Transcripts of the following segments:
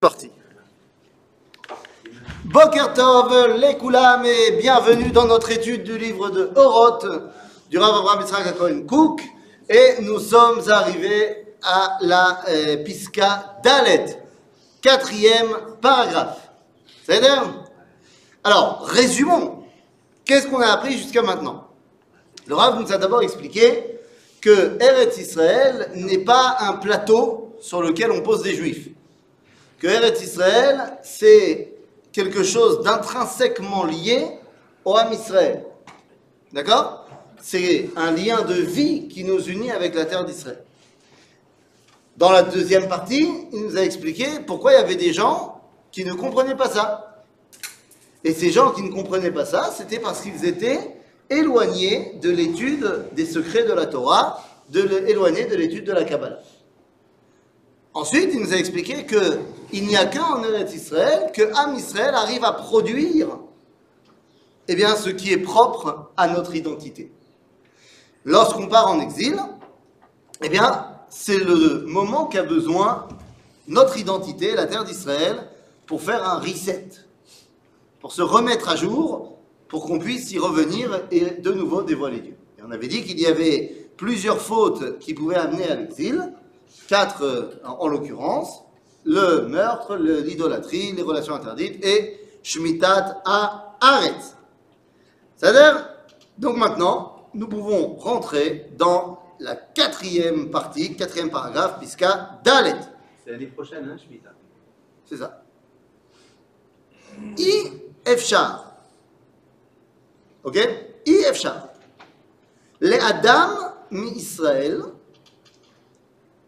parti. Boker Tov, les Koulam et bienvenue dans notre étude du livre de Oroth du Rav Abraham Yitzhak Cohen Cook et nous sommes arrivés à la euh, Pisca Dalet, quatrième paragraphe. C'est Alors, résumons. Qu'est-ce qu'on a appris jusqu'à maintenant? Le Rav nous a d'abord expliqué que Eretz Israël n'est pas un plateau sur lequel on pose des juifs que Eretz Israël, c'est quelque chose d'intrinsèquement lié au Ham Israël. D'accord? C'est un lien de vie qui nous unit avec la terre d'Israël. Dans la deuxième partie, il nous a expliqué pourquoi il y avait des gens qui ne comprenaient pas ça. Et ces gens qui ne comprenaient pas ça, c'était parce qu'ils étaient éloignés de l'étude des secrets de la Torah, de éloignés de l'étude de la Kabbalah. Ensuite, il nous a expliqué qu'il n'y a qu'en Eretz Israël que Israël arrive à produire eh bien, ce qui est propre à notre identité. Lorsqu'on part en exil, eh bien, c'est le moment qu'a besoin notre identité, la terre d'Israël, pour faire un reset, pour se remettre à jour, pour qu'on puisse y revenir et de nouveau dévoiler Dieu. On avait dit qu'il y avait plusieurs fautes qui pouvaient amener à l'exil quatre euh, en, l'occurrence, le meurtre, l'idolâtrie, les relations interdites et Shmitat à Aretz. C'est-à-dire, donc maintenant, nous pouvons rentrer dans la quatrième partie, quatrième paragraphe, puisqu'à Dalet. C'est l'année prochaine, hein, Shmita C'est ça. I Efshar. Ok? I Efshar. Les Adam mi Israël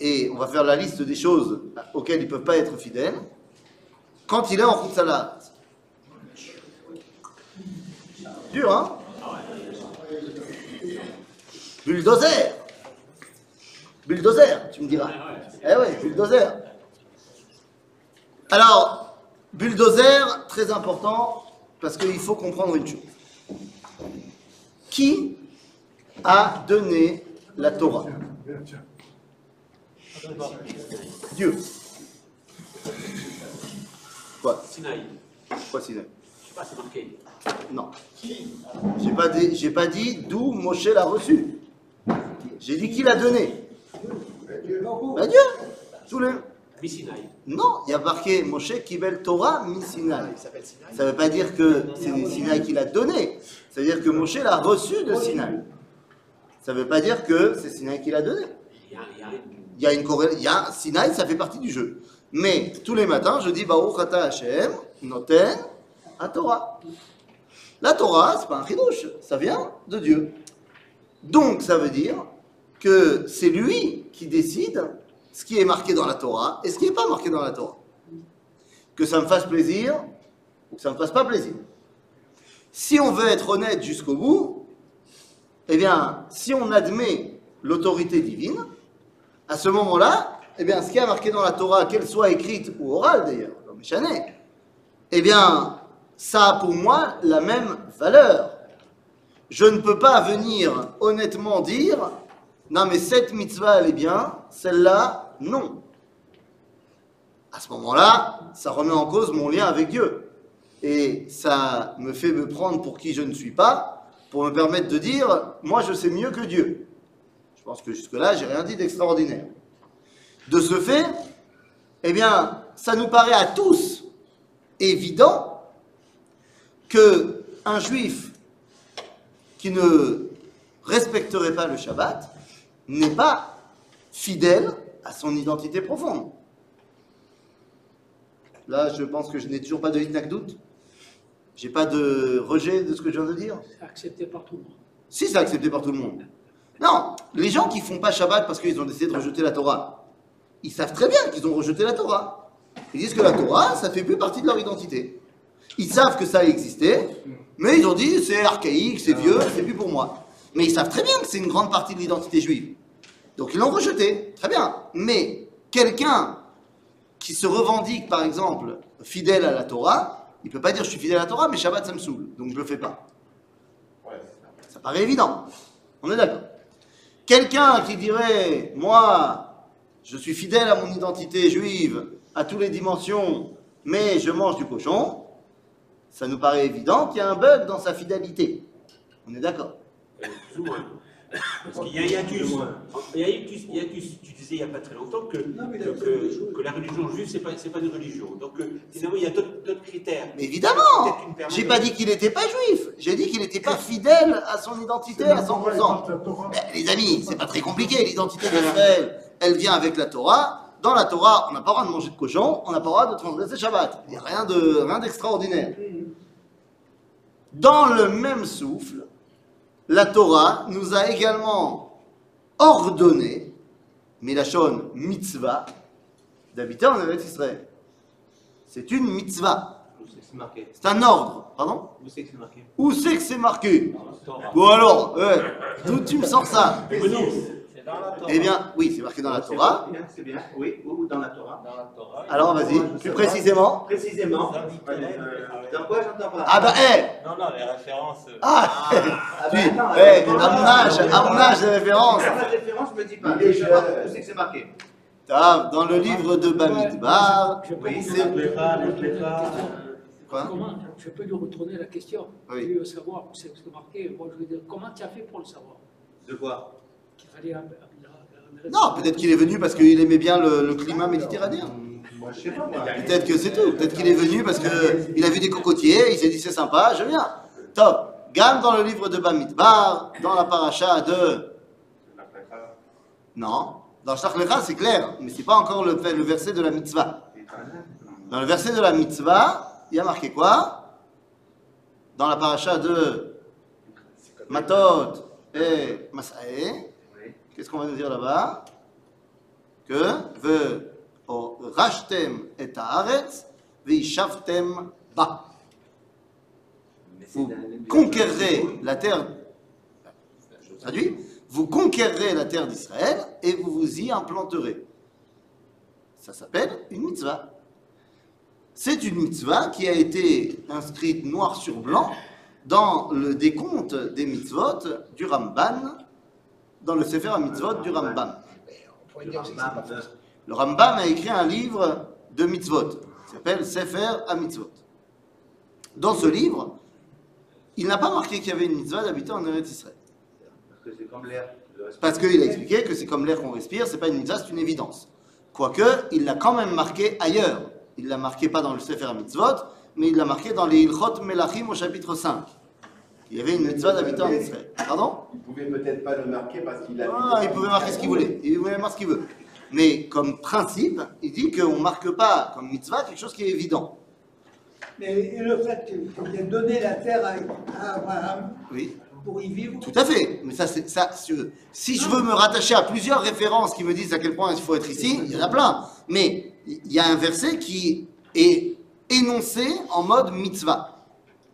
et on va faire la liste des choses auxquelles ils ne peuvent pas être fidèles, quand il est en route salade. Dur, hein? Bulldozer Bulldozer, tu me diras. Eh oui, bulldozer. Alors, bulldozer, très important, parce qu'il faut comprendre une chose. Qui a donné la Torah? Dieu. Quoi? Sinaï. Quoi Sinaï? Je sais pas, c'est marqué. Non. J'ai pas dit, j'ai pas dit d'où Moshe l'a reçu. J'ai dit qui l'a donné. Ben Dieu. Tous les. Non, il y a marqué Moshe Kibel Torah mi Sinaï. Ça veut pas dire que c'est Sinaï qui l'a donné. Ça veut dire que Moshe l'a reçu de Sinaï. Ça veut pas dire que c'est Sinaï qui l'a donné. Il y a, il y a une il y a une corrélation, il y a Sinaï, ça fait partie du jeu. Mais tous les matins, je dis Baruch Ata Hashem, Noten, à Torah. La Torah, c'est pas un chidouche, ça vient de Dieu. Donc, ça veut dire que c'est lui qui décide ce qui est marqué dans la Torah et ce qui n'est pas marqué dans la Torah. Que ça me fasse plaisir ou que ça ne me fasse pas plaisir. Si on veut être honnête jusqu'au bout, eh bien, si on admet l'autorité divine, à ce moment-là, eh bien, ce qui a marqué dans la Torah, qu'elle soit écrite ou orale d'ailleurs, comme Chanet, eh bien, ça a pour moi la même valeur. Je ne peux pas venir honnêtement dire, non mais cette mitzvah elle est bien, celle-là, non. À ce moment-là, ça remet en cause mon lien avec Dieu. Et ça me fait me prendre pour qui je ne suis pas, pour me permettre de dire, moi je sais mieux que Dieu. Pense que jusque-là, j'ai rien dit d'extraordinaire. De ce fait, eh bien, ça nous paraît à tous évident que un juif qui ne respecterait pas le Shabbat n'est pas fidèle à son identité profonde. Là, je pense que je n'ai toujours pas de doute. J'ai pas de rejet de ce que je viens de dire. C'est accepté par tout le monde. Si c'est accepté par tout le monde. Non, les gens qui font pas Shabbat parce qu'ils ont décidé de rejeter la Torah, ils savent très bien qu'ils ont rejeté la Torah. Ils disent que la Torah, ça fait plus partie de leur identité. Ils savent que ça existait, mais ils ont dit c'est archaïque, c'est vieux, c'est plus pour moi. Mais ils savent très bien que c'est une grande partie de l'identité juive. Donc ils l'ont rejeté, très bien. Mais quelqu'un qui se revendique, par exemple, fidèle à la Torah, il peut pas dire je suis fidèle à la Torah, mais Shabbat ça me saoule, donc je le fais pas. Ça paraît évident. On est d'accord. Quelqu'un qui dirait, moi, je suis fidèle à mon identité juive, à toutes les dimensions, mais je mange du cochon, ça nous paraît évident qu'il y a un bug dans sa fidélité. On est d'accord? Parce qu'il y a hiatus. Il y a un hiatus, hiatus. Tu disais il n'y a pas très longtemps que, la religion juive, ce n'est pas, c'est pas une religion. Donc, euh, finalement, il y a d'autres critères. Mais évidemment. J'ai pas dit qu'il n'était pas juif, j'ai dit qu'il n'était pas fidèle à son identité à 100%. Ben, les amis, c'est pas très compliqué, l'identité d'Israël, elle vient avec la Torah. Dans la Torah, on n'a pas le droit de manger de cochon, on n'a pas le droit de transgresser Shabbat. Il n'y a rien de rien d'extraordinaire. Dans le même souffle, la Torah nous a également ordonné, Milachon mitzvah, d'habiter en Eretz Israël. C'est une mitzvah. C'est un ordre. Pardon Où c'est que c'est marqué Où c'est que c'est marqué. Bon alors, ouais, d'où tu me sors ça C'est dans. Eh bien, oui, c'est marqué dans la C'est Torah. bien, C'est bien, oui, ou dans la Torah. Dans la Torah. Alors vas-y, plus précisément. Précisément. Est- Euh, Dans quoi j'entends pas Ah bah, eh Non, non, les références. euh, Ah Ah, à mon âge, à mon âge de référence. Dans la référence, je me dis pas. Je sais c'est que c'est marqué Ah, Dans le livre de Bamidbar. Je peux Oui, lui c'est- retourner pas, la les pas. question. Quoi Comment Je peux lui retourner la question? Oui. Je veux savoir où c'est que c'est marqué? Moi, je veux dire, comment tu as fait pour le savoir? De quoi? Non, peut-être qu'il est venu parce qu'il aimait bien le, le climat méditerranéen. Moi, je sais pas. moi. Peut-être que c'est tout. Peut-être qu'il est venu parce qu'il a vu des cocotiers, il s'est dit c'est sympa, je viens. Top. Gamme dans le livre de Bamidbar, dans la paracha de. Non. Dans Shlach Lecha, c'est clair, mais c'est pas encore le, le verset de la mitzvah. Dans le verset de la mitzvah, il y a marqué quoi? Dans la paracha de Matot et Masae. Qu'est-ce qu'on va nous dire là-bas? Que ve o rashtem et haaretz ba. Vous conquérerez la terre. Je traduis. Vous conquérerez la terre d'Israël et vous vous y implanterez. Ça s'appelle une mitzvah. C'est une mitzvah qui a été inscrite noir sur blanc dans le décompte des mitzvot du Ramban, dans le Sefer mitzvot du Rambam. Faux. Le Rambam a écrit un livre de mitzvot, qui s'appelle Sefer mitzvot. Dans ce livre, il n'a pas marqué qu'il y avait une mitzvah d'habiter en Eretz Israël. Parce que c'est comme l'air. Parce qu'il a expliqué que c'est comme l'air qu'on respire, c'est pas une mitzvah, c'est une évidence. Quoique, il l'a quand même marqué ailleurs. Il l'a marqué pas dans le Sefer Mitzvot, mais il l'a marqué dans les Ilchot Melachim au chapitre 5. Il y avait une mitzvah d'habiter en Israël. Pardon Il pouvait peut-être pas le marquer parce qu'il a. Ah, il pouvait marquer ce qu'il voulait. Il pouvait marquer ce qu'il veut. Mais comme principe, il dit qu'on ne marque pas comme mitzvah quelque chose qui est évident. Mais et le fait qu'il ait donné la terre à, à Abraham Oui, pour y vivre, tout à fait. Mais ça, c'est ça. Si je veux, si je veux me rattacher à plusieurs références qui me disent à quel point il faut être ici, il y en a plein. Mais il y a un verset qui est énoncé en mode mitzvah.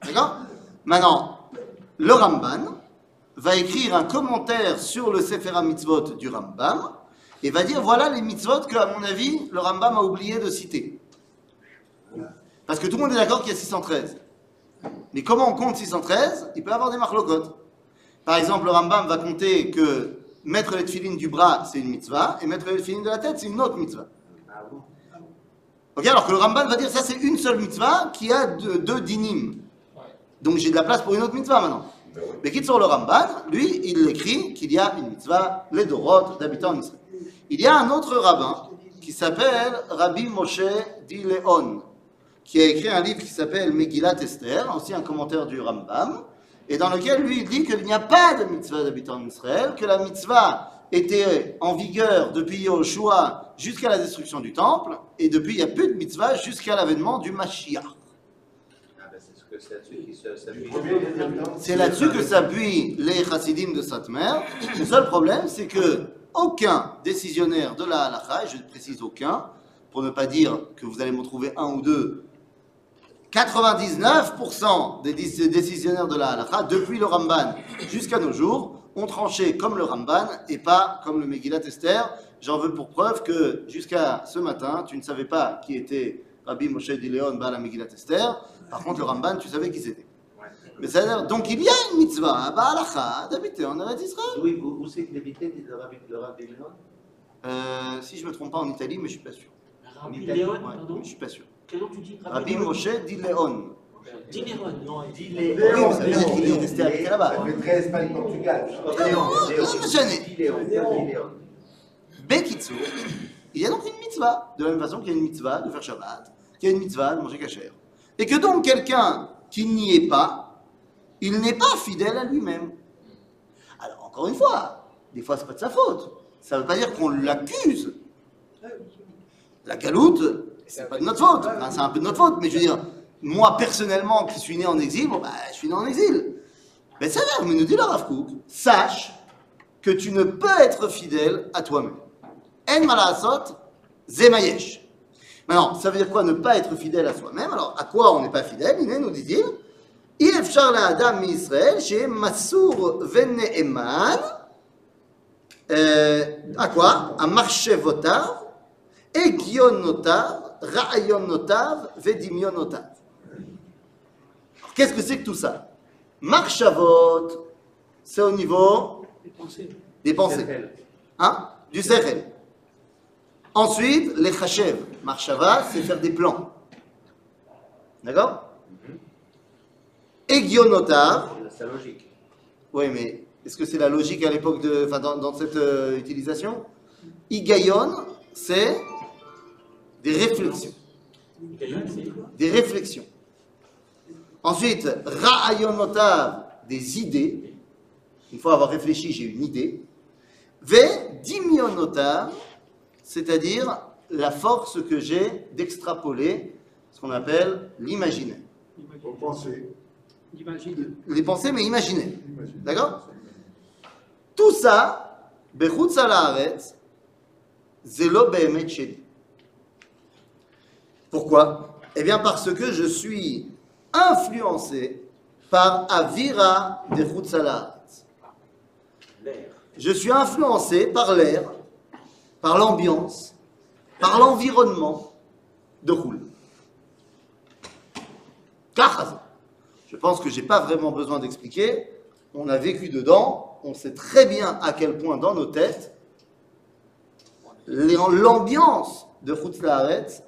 D'accord? Maintenant, le Ramban va écrire un commentaire sur le Sefer Mitzvot du Rambam et va dire voilà les mitzvot que, à mon avis, le Rambam a oublié de citer. Parce que tout le monde est d'accord qu'il y a 613. Mais comment on compte 613 Il peut y avoir des marlocotes. Par exemple, le Rambam va compter que mettre les tefilines du bras, c'est une mitzvah, et mettre les tefilines de la tête, c'est une autre mitzvah. Ah alors que le Ramban va dire ça, c'est une seule mitzvah qui a deux, deux dinim. Donc j'ai de la place pour une autre mitzvah maintenant. Mais quitte sur le Ramban, lui, il écrit qu'il y a une mitzvah, les Dorot, d'habitants en Israël. Il y a un autre rabbin qui s'appelle Rabbi Moshe Dileon, qui a écrit un livre qui s'appelle Megillat Esther, aussi un commentaire du Rambam, et dans lequel lui il dit qu'il n'y a pas de mitzvah d'habitants d'Israël, que la mitzvah était en vigueur depuis Yoshua jusqu'à la destruction du temple, et depuis il n'y a plus de mitzvah jusqu'à l'avènement du Mashiach. C'est là-dessus C'est que s'appuient les chassidim de Satmer. Le seul problème, c'est que aucun décisionnaire de la halakha, et je précise aucun, pour ne pas dire que vous allez m'en trouver un ou deux, 99% des décisionnaires de la halakha, depuis le Ramban jusqu'à nos jours, ont tranché comme le Ramban et pas comme le Megillat Esther. J'en veux pour preuve que jusqu'à ce matin, tu ne savais pas qui était Rabbi Moshe Dileon Bala Megillat Esther. Par contre, le Ramban, tu savais qui c'était. Mais ça donc il y a une mitzvah, à halakha, d'habiter en Eretz Israël. Oui, où, où c'est qu'il habitait, dit le rabbi, le rabbi Léon Euh, si je me trompe pas en Italie, mais je suis pas sûr. Rabbi Italie, Léon, Ouais, pardon? mais je suis pas sûr. Quel nom tu dis Rabbi Léon Moshe Dileon. Dinéron, non, il dit Léon. Oui, veut dire qu'il est resté habité là-bas. Ça fait très Espagne-Portugal. Léon, Léon, Léon, dit Léon. Bekitsu, il y a donc une mitzvah, de la même façon qu'il y a une mitzvah de faire Shabbat, qu'il y a une mitzvah de manger kasher. Et que donc quelqu'un qui n'y est pas, il n'est pas fidèle à lui-même. Alors encore une fois, des fois c'est pas de sa faute. Ça ne veut pas dire qu'on l'accuse. La galoute, c'est pas de notre faute. C'est un peu de notre faute, mais je veux dire, moi personnellement qui suis né en exil, bon bah je suis né en exil. Mais ça va, mais nous dit le Rav Kook, sache que tu ne peux être fidèle à toi-même. En malasot, zemayesh. Maintenant, ça veut dire quoi ne pas être fidèle à soi-même? Alors, à quoi on n'est pas fidèle? Il nous dit-il Yefchar la Adam Israël chez Massour Veneeman. Euh, à quoi? À Marchevotav, Egionotav, Ra'ayonotav, Vedimionotav. Qu'est-ce que c'est que tout ça? Marchavot, c'est au niveau des pensées. Des pensées. Hein? Du Sechel. Ensuite, les Chachev. Marshava, c'est faire des plans. D'accord Egionotav. C'est la logique. Oui, mais est-ce que c'est la logique à l'époque de. Enfin, dans, dans cette euh, utilisation Igayon, c'est des réflexions. Des réflexions. Ensuite, Ra'ayonotav, des idées. Une fois avoir réfléchi, j'ai une idée. Ve dimionotav, c'est-à-dire la force que j'ai d'extrapoler ce qu'on appelle l'imaginaire. Les pensées, mais imaginaires. D'accord? Tout ça, Bechutz haaretz, zelo be'emet sheli. Pourquoi? Eh bien parce que je suis influencé par Avira de Chutz al haaretz. l'air. Je suis influencé par l'air, par l'ambiance, par l'environnement de Roule. Car, je pense que j'ai pas vraiment besoin d'expliquer. On a vécu dedans, on sait très bien à quel point dans nos têtes, l'ambiance de Chutz Laaretz,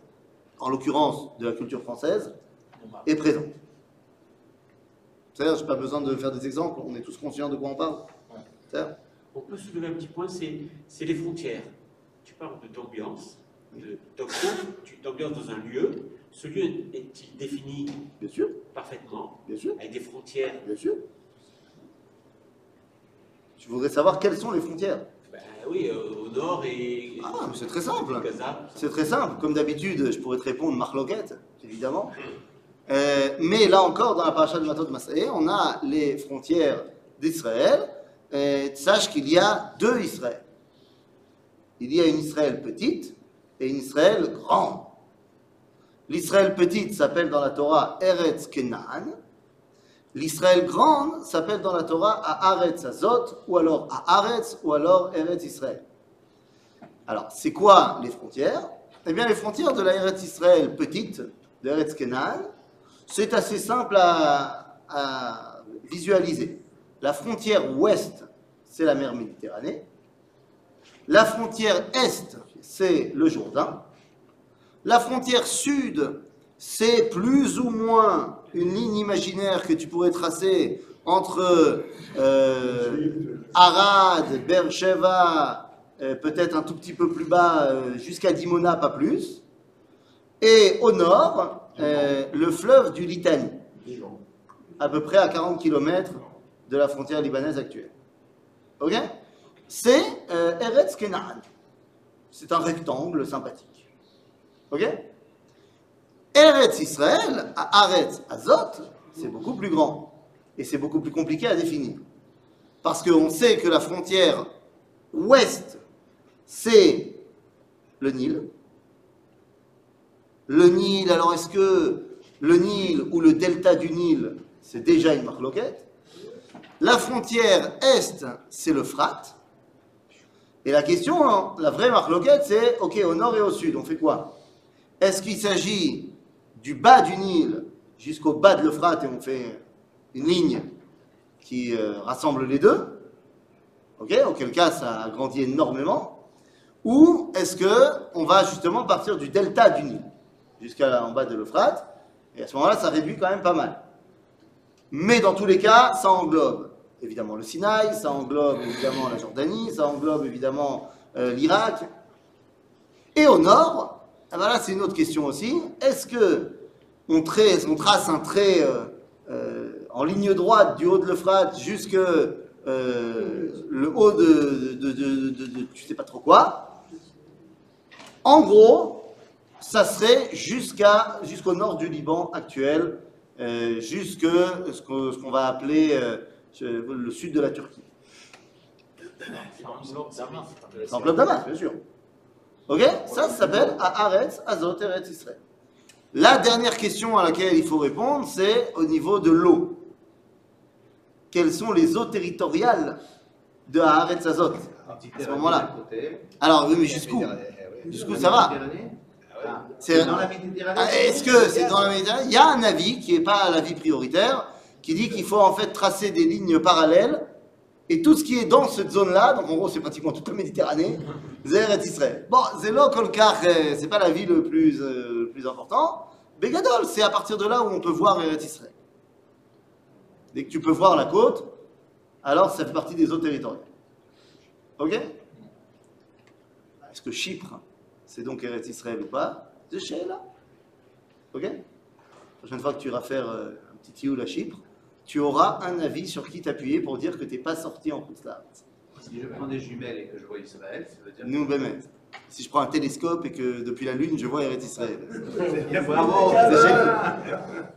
en l'occurrence de la culture française, est présente. C'est-à-dire, j'ai pas besoin de faire des exemples, on est tous conscients de quoi on parle. On peut soulever un petit point, c'est les frontières. Tu parles d'ambiance, tu t'ambiances dans un lieu. Ce lieu est-il défini Bien sûr, parfaitement, bien sûr, avec des frontières? Bien sûr. Je voudrais savoir quelles sont les frontières? ben, oui, euh, au nord et. Ah, mais c'est très simple. C'est très simple. Comme d'habitude, je pourrais te répondre marloquette, évidemment. Euh, mais là encore, dans la paracha de Matot Masaé, on a les frontières d'Israël. Et sache qu'il y a deux Israël. Il y a une Israël petite et une Israël grande. L'Israël petite s'appelle dans la Torah Eretz Kenan. L'Israël grande s'appelle dans la Torah Haaretz Azot, ou alors Haaretz, ou alors Eretz Israël. Alors, c'est quoi les frontières? Eh bien, les frontières de la Eretz Israël petite, de Eretz Kenan, c'est assez simple à, à visualiser. La frontière ouest, c'est la mer Méditerranée. La frontière est, c'est le Jourdain. La frontière sud, c'est plus ou moins une ligne imaginaire que tu pourrais tracer entre euh, Arad, Beersheba, euh, peut-être un tout petit peu plus bas, euh, jusqu'à Dimona, pas plus. Et au nord, euh, le fleuve du Litanie, à peu près à 40 km de la frontière libanaise actuelle. Ok? C'est Eretz Kenan. C'est un rectangle sympathique. Ok? Eretz Israël, Aretz Azot, c'est beaucoup plus grand. Et c'est beaucoup plus compliqué à définir. Parce qu'on sait que la frontière ouest, c'est le Nil. le Nil, alors est-ce que le Nil ou le delta du Nil, c'est déjà une marloquette? La frontière est, c'est le Frat. Et la question, hein, la vraie marloquette, c'est, ok, au nord et au sud, on fait quoi? Est-ce qu'il s'agit du bas du Nil jusqu'au bas de l'Euphrate et on fait une ligne qui euh, rassemble les deux? Ok, auquel cas ça a grandi énormément. Ou est-ce que on va justement partir du delta du Nil jusqu'à en bas de l'Euphrate? Et à ce moment-là, ça réduit quand même pas mal. Mais dans tous les cas, ça englobe évidemment le Sinaï, ça englobe évidemment la Jordanie, ça englobe évidemment euh, l'Irak. Et au nord, ah ben là c'est une autre question aussi, est-ce que on, trace, un trait euh, euh, en ligne droite du haut de l'Euphrate jusque le haut de, de, de, tu sais pas trop quoi En gros, ça serait jusqu'au nord du Liban actuel, jusque ce qu'on ce qu'on va appeler le sud de la Turquie. C'est en plein Damas, bien sûr. Ok? Ça, ça s'appelle Haaretz, Azot, Eretz Israël. La dernière question à laquelle il faut répondre, c'est au niveau de l'eau. Quelles sont les eaux territoriales de Haaretz Azot à ce moment-là? Alors, oui, mais jusqu'où? Jusqu'où ça va? C'est- dans la Méditerranée. Ah, Est-ce que c'est dans la Méditerranée? Il y a un avis qui n'est pas l'avis prioritaire, qui dit qu'il faut en fait tracer des lignes parallèles, et tout ce qui est dans cette zone-là, donc en gros c'est pratiquement toute la Méditerranée, Zer et Israël. Bon, Zélo Kolkar, euh, c'est pas l'avis le plus, euh, le plus important. Begadol, c'est à partir de là où on peut voir Eretz Israël. Dès que tu peux voir la côte, alors ça fait partie des eaux territoriales. Ok? Est-ce que Chypre, c'est donc Eretz Israël ou pas? C'est là. Ok? La prochaine fois que tu iras faire euh, un petit tioul à Chypre, tu auras un avis sur qui t'appuyer pour dire que tu n'es pas sorti en là. Si je prends des jumelles et que je vois Israël, ça veut dire Nous, Bémet. Si je prends un télescope et que depuis la Lune, je vois Eretz Israël. que. Bravo C'est génial.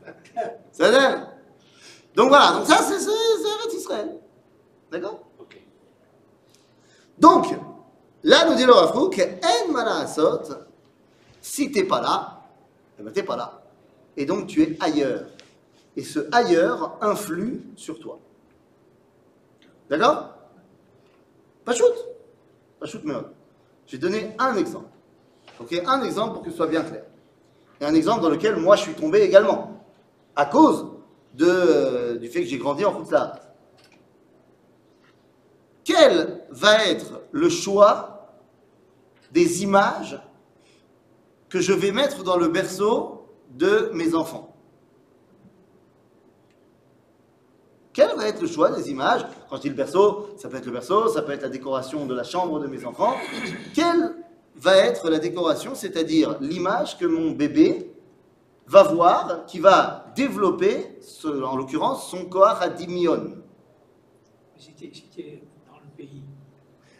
Ça donne Donc voilà, donc ça c'est Eretz Israël. D'accord? Ok. Donc, là nous dit le Rav Kook, En Malasot, si t'es pas là, eh ben t'es pas là. Et donc tu es ailleurs. Et ce ailleurs influe sur toi. D'accord? Pas shoot. Pas shoot, mais Je vais donner un exemple. Ok Un exemple pour que ce soit bien clair. Et un exemple dans lequel moi je suis tombé également. À cause du fait que j'ai grandi en Routard. Quel va être le choix des images que je vais mettre dans le berceau de mes enfants? Quel va être le choix des images Quand je dis le berceau, ça peut être le berceau, ça peut être la décoration de la chambre de mes enfants. Quelle va être la décoration, c'est-à-dire l'image que mon bébé va voir, qui va développer, ce- en l'occurrence, son corps à dimion. C'était dans le pays.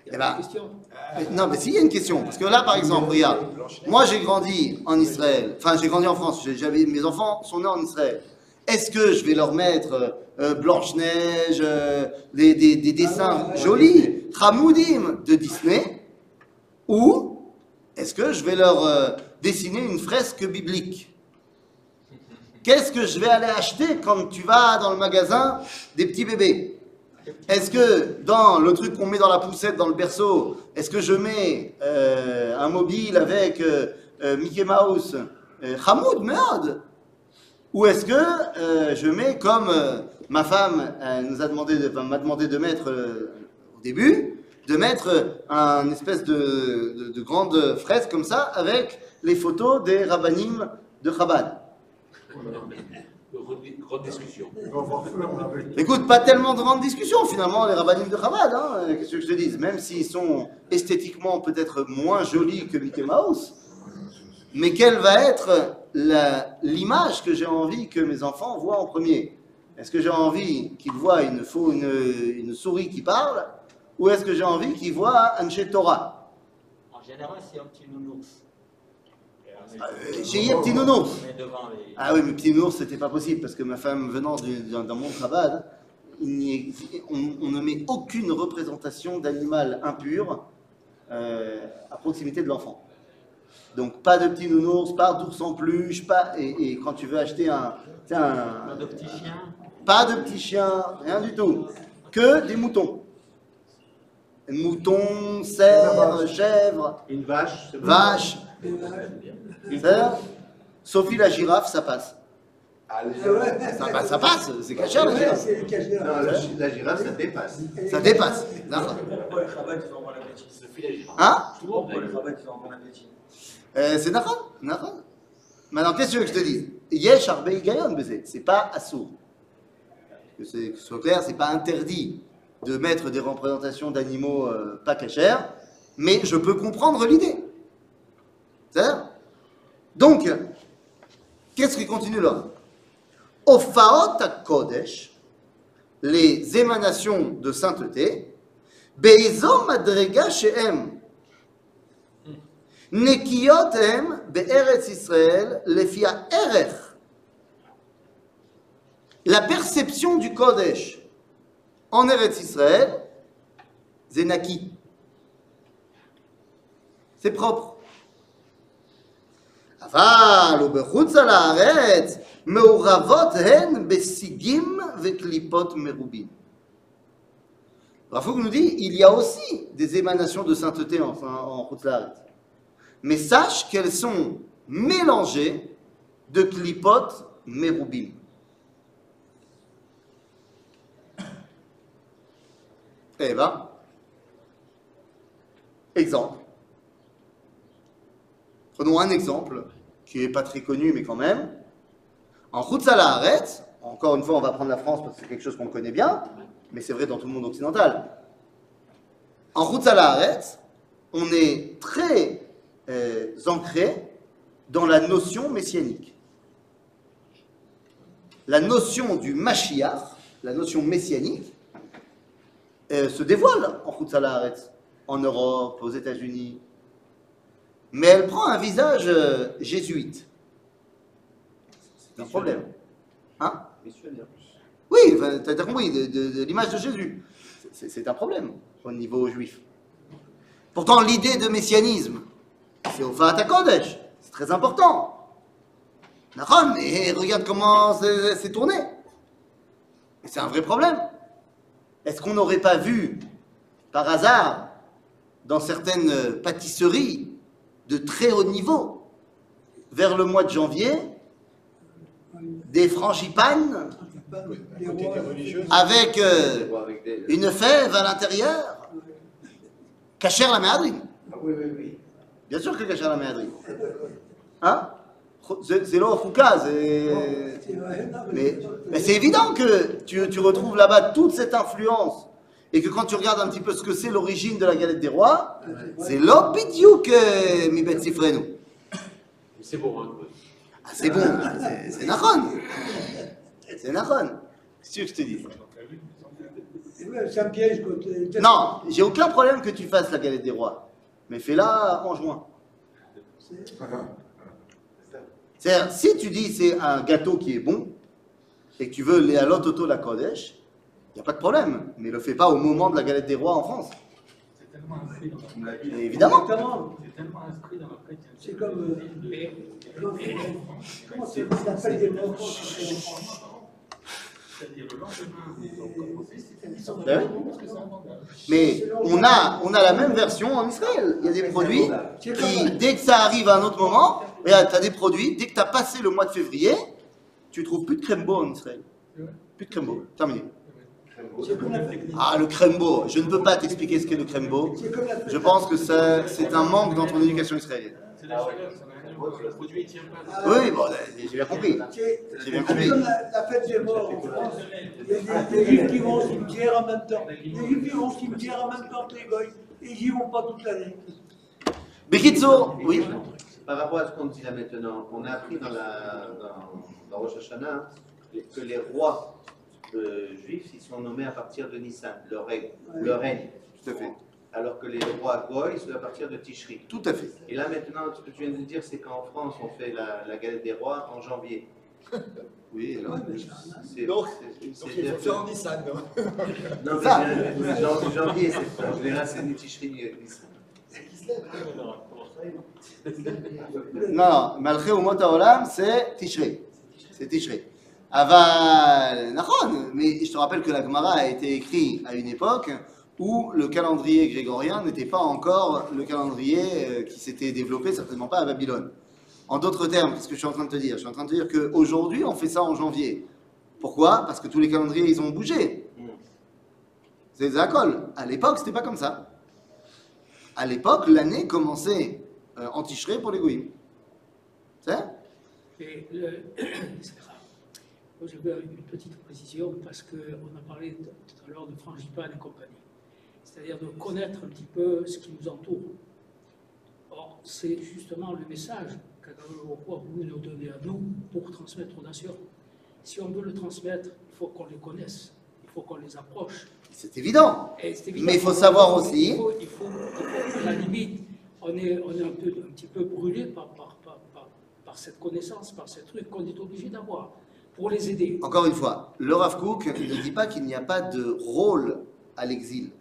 Il Eh y ben, a une question. Mais- Non, mais s'il y a une question, parce que là, par exemple, regarde, moi j'ai grandi en Israël, enfin j'ai grandi en France, mes enfants sont nés en Israël. Est-ce que je vais leur mettre euh, Blanche-Neige, euh, des, des- des dessins jolis, Hamoudim de Disney, ou est-ce que je vais leur euh, dessiner une fresque biblique? Qu'est-ce que je vais aller acheter quand tu vas dans le magasin des petits bébés? Est-ce que dans le truc qu'on met dans la poussette, dans le berceau, est-ce que je mets euh, un mobile avec euh, euh, Mickey Mouse, euh, Hamoud, merde Ou est-ce que euh, je mets comme euh, ma femme euh, nous a demandé m'a demandé de mettre euh, au début, de mettre un espèce de, de, de grande fresque comme ça avec les photos des rabbinim de Chabad Grande- discussion. Écoute, pas tellement de grandes discussions finalement, les rabbinim de Chabad, hein, qu'est-ce que je te dise? Même s'ils sont esthétiquement peut-être moins jolis que Mickey Mouse, mais quelle va être l'image que j'ai envie que mes enfants voient en premier Est-ce que j'ai envie qu'ils voient une, faux- une, une souris qui parle Ou est-ce que j'ai envie qu'ils voient un Torah? En général, c'est un petit nounours. Euh, J'ai eu un petit nounours les. Ah oui, mais petit nounours, c'était pas possible parce que ma femme venant du- d'un monde Chabad, on ne met aucune représentation d'animal impur euh, à proximité de l'enfant. Donc pas de petits nounours, pas d'ours en peluche, pas et, et quand tu veux acheter un, Pas de petits chiens. pas de petits chiens, rien du tout, que des moutons. Moutons, cerfs, chèvres, Une vache, vaches. cerfs. Sophie la girafe, ça passe. Allez, Ah ouais. Ça, passe, ça passe, c'est caché la girafe. Non, la, gi- la girafe, ça dépasse. Ça dépasse. Pourquoi les Chabad, ils ont bon appétit Sophie la girafe. Hein Pourquoi les ils Euh, C'est Nahon, Nahon. Maintenant, qu'est-ce que tu veux que je te dise? Yesh Arbei Gayon, baiser. c'est pas assourd. Que, c'est- ce soit clair, c'est pas interdit de mettre des représentations d'animaux euh, pas cachers, mais je peux comprendre l'idée. C'est-à-dire Donc, qu'est-ce qui continue là? Ofaot Kodesh, les émanations de sainteté, Beizom Madrega Shehem, נקיות הם בארץ ישראל לפי הערך. La perception du Kodesh en Eretz Israël, c'est naki. C'est propre. אבל ובחוץ על הארץ מעורבות הן בסיגים וקליפות מרובים. Rafouk nous dit, il y a aussi des émanations de sainteté en, en Chutz La'aretz. Mais sache qu'elles sont mélangées de clipotes mérubim. Eh ben, exemple. Prenons un exemple qui n'est pas très connu, mais quand même. En Khutzala Haaretz, encore une fois, on va prendre la France parce que c'est quelque chose qu'on connaît bien, mais c'est vrai dans tout le monde occidental. En Khutzala Haaretz, on est très euh, dans la notion messianique. La notion du Mashiach, la notion messianique, euh, se dévoile en Khutzala Haaretz, en Europe, aux États-Unis. Mais elle prend un visage euh, jésuite. C'est un problème. Hein? Oui, tu as compris, de, de- de l'image de Jésus. C'est un problème au niveau juif. Pourtant, l'idée de messianisme, c'est au Fat Kodesh. C'est très important. D'accord Et regarde comment c'est tourné. C'est un vrai problème. Est-ce qu'on n'aurait pas vu, par hasard, dans certaines pâtisseries de très haut niveau, vers le mois de janvier, des frangipanes avec euh, une fève à l'intérieur Cacher la méadrine. Ah oui, oui, oui. Bien sûr que cacher la méadrine. Hein? C'est fouca, c'est... Mais, mais c'est évident que tu, tu retrouves là-bas toute cette influence et que quand tu regardes un petit peu ce que c'est l'origine de la galette des rois, c'est l'opidiou que mi bet sifrenu. C'est bon, hein. Ah, c'est bon, c'est- c'est Nahon. C'est Nahon. Qu'est-ce que je te dise C'est un piège. Non, j'ai aucun problème que tu fasses la galette des rois, mais fais-la en juin. C'est-à-dire, si tu dis c'est un gâteau qui est bon et que tu veux les alototo la Kodesh, il n'y a pas de problème, mais le fais pas au moment de la galette des rois en France. C'est tellement inscrit dans. Et évidemment. C'est tellement inscrit dans la chrétienté. C'est comme. euh, Comment ça s'appelle des Ben bandage. Mais on a, on a la même version en Israël. Il y a des produits qui, dès que ça arrive à un autre moment, regarde, tu as des produits, dès que tu as passé le mois de février, tu trouves plus de beau en Israël. Plus de beau. Terminé. Ah, le beau. Je ne peux pas t'expliquer ce qu'est le la Je pense que c'est un manque dans ton éducation israélienne. Le produit, il tient pas. Oui, bon, j'ai bien compris. C'est J'ai bien compris. comme la, la fête des morts en France. Il y a des, des juifs qui vont au cimetière en même temps. Les juifs qui vont au cimetière en même temps que les goy. Et ils n'y vont pas toute l'année. Bekitso, oui. Par rapport à ce qu'on dit là maintenant, on a appris dans la dans, dans Rosh Hashanah que les rois euh, juifs ils sont nommés à partir de Nissan, leur règne, Ouais. leur règne. Tout à fait. Alors que les rois Goy sont à partir de Tishri. Tout à fait. Et là maintenant, ce que tu viens de dire, c'est qu'en France, on fait la, la galette des rois en janvier. Oui, alors. C'est- Donc, c'est- Donc c'est- il faut faire en Nissan. non? Non, mais Ça. bien, jan- janvier, c'est en général c'est ni Tishri ni Nissan. Non, Malché ou Olam, c'est Tishrei. C'est Tishrei. Aval, Nachon, mais je te rappelle que la Gemara a été écrite à une époque où le calendrier grégorien n'était pas encore le calendrier euh, qui s'était développé, certainement pas à Babylone. En d'autres termes, qu'est-ce que je suis en train de te dire? Je suis en train de te dire qu'aujourd'hui, on fait ça en janvier. Pourquoi? Parce que tous les calendriers, ils ont bougé. C'est des accoles. À l'époque, c'était pas comme ça. À l'époque, l'année commençait euh, en Tishrei pour les Goïms. C'est le-. Moi, j'avais une petite précision parce qu'on a parlé tout à l'heure de frangipane et compagnie. C'est-à-dire de connaître un petit peu ce qui nous entoure. Or, c'est justement le message qu'Akadosh voulu nous donner à nous pour transmettre aux nations. Si on veut le transmettre, il faut qu'on les connaisse, il faut qu'on les approche. C'est évident. Mais il faut savoir faut- aussi- Il faut, il faut- il faut- à la limite, on est, on est un, peu, un petit peu brûlé par, par, par, par, par cette connaissance, par ces trucs qu'on est obligé d'avoir pour les aider. Encore une fois, le Rav Kook ne dit pas qu'il n'y a pas de rôle à l'exil.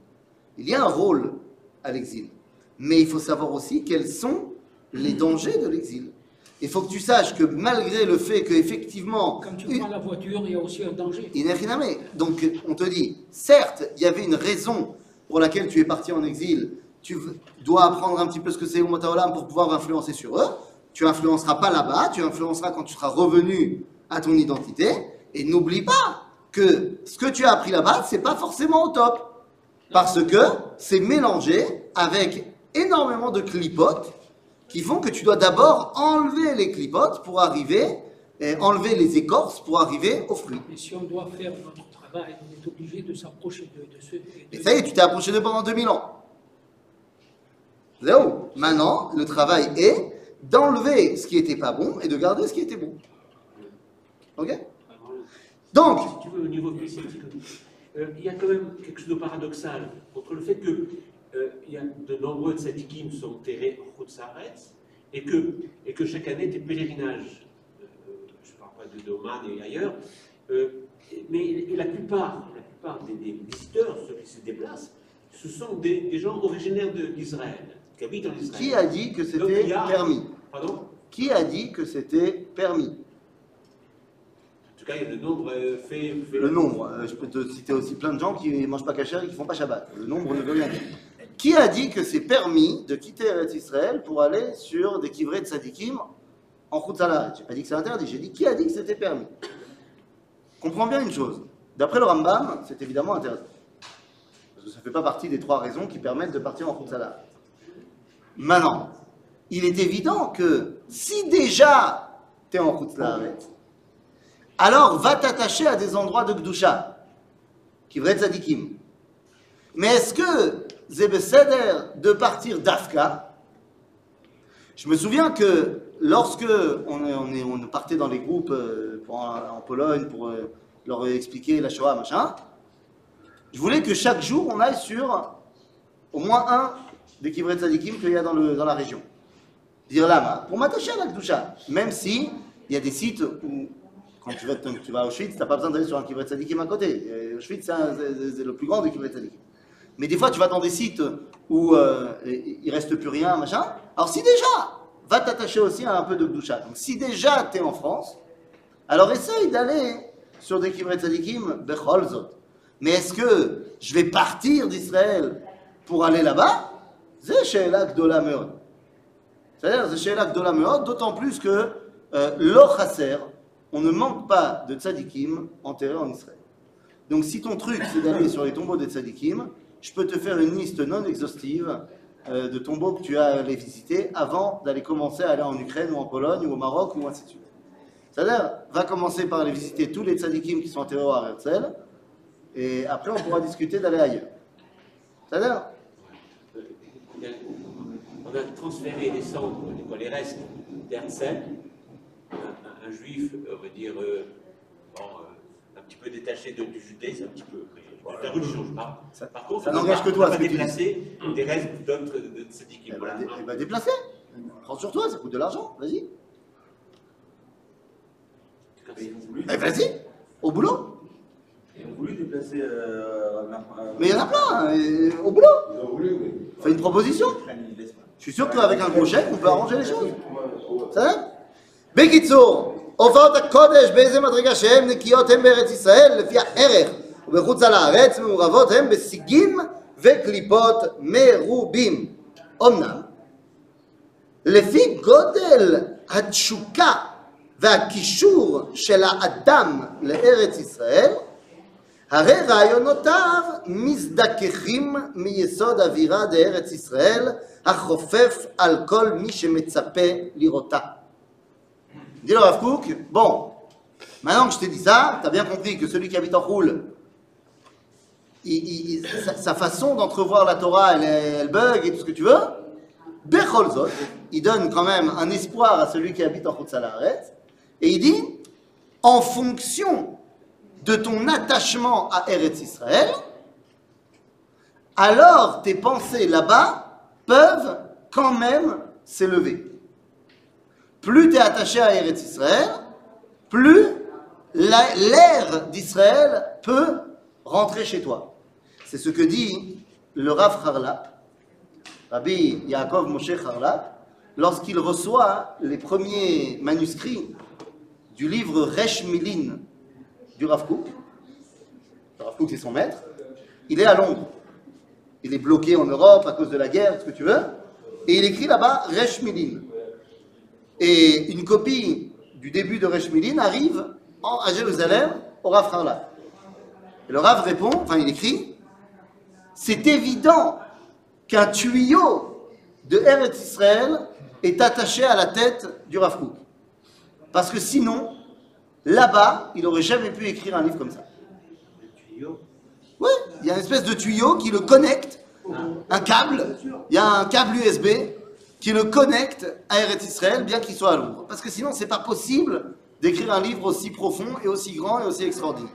Il y a un rôle à l'exil. Mais il faut savoir aussi quels sont les dangers de l'exil. Il faut que tu saches que malgré le fait qu'effectivement, Quand tu une- prends la voiture, il y a aussi un danger. Donc on te dit, certes, il y avait une raison pour laquelle tu es parti en exil. Tu dois apprendre un petit peu ce que c'est Umot Haolam pour pouvoir influencer sur eux. Tu influenceras pas là-bas, tu influenceras quand tu seras revenu à ton identité. Et n'oublie pas que ce que tu as appris là-bas, c'est pas forcément au top. Parce que c'est mélangé avec énormément de clipotes qui font que tu dois d'abord enlever les clipotes pour arriver, et enlever les écorces pour arriver aux fruits. Et si on doit faire notre travail, on est obligé de s'approcher de, de Et ça y est, tu t'es approché d'eux pendant 2000 ans. Zéro. Maintenant, le travail est d'enlever ce qui était pas bon et de garder ce qui était bon. Ok? Donc, Si tu veux, au niveau spécifique, euh, il y a quand même quelque chose de paradoxal entre le fait que euh, il y a de nombreux tzadikim sont enterrés en Khutzaretz et que, et que chaque année des pèlerinages, euh, je ne parle pas de Doman et ailleurs, mais et la plupart, la plupart des, des visiteurs, ceux qui se déplacent, ce sont des, des gens originaires d'Israël, qui habitent en Israël. qui a dit que c'était permis? Pardon? Qui a dit que c'était permis? Tout cas, le nombre euh, fait, Le nombre. euh, je peux te citer aussi plein de gens qui ne mangent pas cachère et qui ne font pas Shabbat. Le nombre ne veut rien dire. Qui a dit que c'est permis de quitter Eretz Israël pour aller sur des kivrets de sadikim en route Je n'ai pas dit que c'est interdit, j'ai dit qui a dit que c'était permis. Comprends bien une chose. D'après le Rambam, c'est évidemment interdit. Parce que ça ne fait pas partie des trois raisons qui permettent de partir en route Maintenant, il est évident que si déjà tu es en route alors va t'attacher à des endroits de Gdusha, qui vrais tzadikim. Mais est-ce que Zebeseder de partir d'Afka Je me souviens que lorsque on, partait dans les groupes euh, en Pologne pour euh, leur expliquer la Shoah, machin, je voulais que chaque jour on aille sur au moins un des kivrei tzadikim qu'il y a dans la région. Dire là, pour m'attacher à la Gdusha, même si il y a des sites où quand tu vas, tu vas à tu n'as pas besoin d'aller sur un kibbutz tzadikim à côté. Euh, Auschwitz, c'est le plus grand des kibbutz tzadikim. Mais des fois, tu vas dans des sites où euh, il reste plus rien, machin. Alors si déjà, va t'attacher aussi à un peu de Gdusha. Donc si déjà tu es en France, alors essaye d'aller sur des kibbutz tzadikim bechol zot. Mais est-ce que je vais partir d'Israël pour aller là-bas? C'est she'ela gdola. C'est-à-dire, c'est she'ela gdola d'autant plus que euh, on ne manque pas de tzadikim enterrés en Israël. Donc si ton truc c'est d'aller sur les tombeaux des tzadikim, je peux te faire une liste non exhaustive euh, de tombeaux que tu as à aller visiter avant d'aller commencer à aller en Ukraine ou en Pologne ou au Maroc ou ainsi de suite. C'est-à-dire, va commencer par aller visiter tous les tzadikim qui sont enterrés à Herzl, et après on pourra discuter d'aller ailleurs. C'est-à-dire, on a transféré les cendres, les restes d'Herzl, un juif, euh, on va dire, euh, euh, un petit peu détaché du judaïsme, un petit peu, la religion, je parle. Ça, Par contre, ça n'engage que toi, pas déplacer des restes d'autres de. Eh ben, voilà. Eh ben, déplacer Prends sur toi, ça coûte de l'argent, vas-y. Eh vas-y, au boulot Ils ont voulu déplacer... Mais il y en a plein, hein, au boulot Ils ont voulu, oui. Fais une proposition Je suis sûr qu'avec un gros chèque, on peut arranger les choses. Ça va בקיצור, הופעות הקודש באיזה מדרגה שהן נקיות הן בארץ ישראל לפי הערך ובחוץ על הארץ מעורבות הן בשיגים וקליפות מרובים. אמנם, לפי גודל התשוקה והקישור של האדם לארץ ישראל, הרי רעיונותיו מזדככים מיסוד אווירה דארץ ישראל, החופף על כל מי שמצפה לראותה. Dit le Rav bon, maintenant que je t'ai dit ça, tu as bien compris que celui qui habite en roule, sa, façon d'entrevoir la Torah, elle, bug et tout ce que tu veux. Bechol Zot, il donne quand même un espoir à celui qui habite en Salaret, et il dit, en fonction de ton attachement à Eretz Israël, alors tes pensées là-bas peuvent quand même s'élever. Plus tu es attaché à Eretz Israël, plus la- l'air d'Israël peut rentrer chez toi. C'est ce que dit le Rav Harlap, Rabbi Yaakov Moshe Harlap, lorsqu'il reçoit les premiers manuscrits du livre Resh Milin du Rav Kook. Le Rav c'est son maître. Il est à Londres. Il est bloqué en Europe à cause de la guerre, ce que tu veux. Et il écrit là-bas Resh Milin. Et une copie du début de Resh Milin arrive en- à Jérusalem au Rav Harlap. Et le Rav répond, enfin il écrit, c'est évident qu'un tuyau de Eretz Israël est attaché à la tête du Rav Kook. Parce que sinon, là-bas, il n'aurait jamais pu écrire un livre comme ça. Oui, il y a une espèce de tuyau qui le connecte, un câble, il y a un câble USB qui le connecte à Eretz Israël, bien qu'il soit à Londres. Parce que sinon, c'est pas possible d'écrire un livre aussi profond et aussi grand et aussi extraordinaire.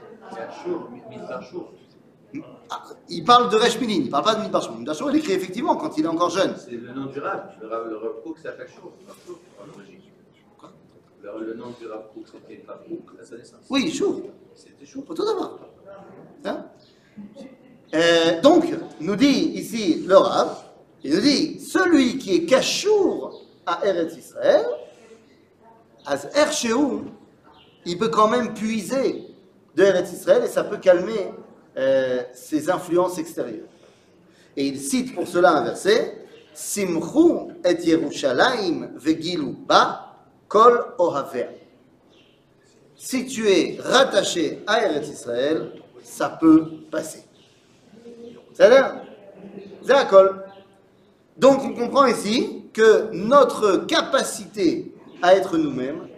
Ah, il parle de Resh Milin, il ne parle pas de Midbar Shmuel. Midbar Shmuel, il écrit effectivement quand il est encore jeune. C'est le nom du Rav. Le Rav, le. Rav Kook, à l'origine. Le, le nom du Rav Kook, c'était à sa naissance? Oui, Chour. C'était Chour. Tout d'abord. Hein? Euh, donc, nous dit ici le Rav, il nous dit celui qui est cachour à Eretz Israël, il peut quand même puiser de Eretz Israël et ça peut calmer euh, ses influences extérieures. Et il cite pour cela un verset Simchu et Yerushalayim vegilu ba kol ohavea. Si tu es rattaché à Eretz Israël, ça peut passer. D'accord. Donc on comprend ici que notre capacité à être nous-mêmes,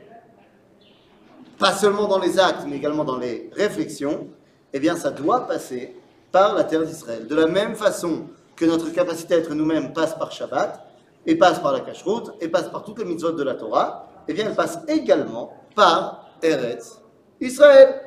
pas seulement dans les actes, mais également dans les réflexions, eh bien ça doit passer par la terre d'Israël. De la même façon que notre capacité à être nous-mêmes passe par Shabbat, et passe par la Kashrut, et passe par toutes les mitzvot de la Torah, eh bien elle passe également par Eretz Israël.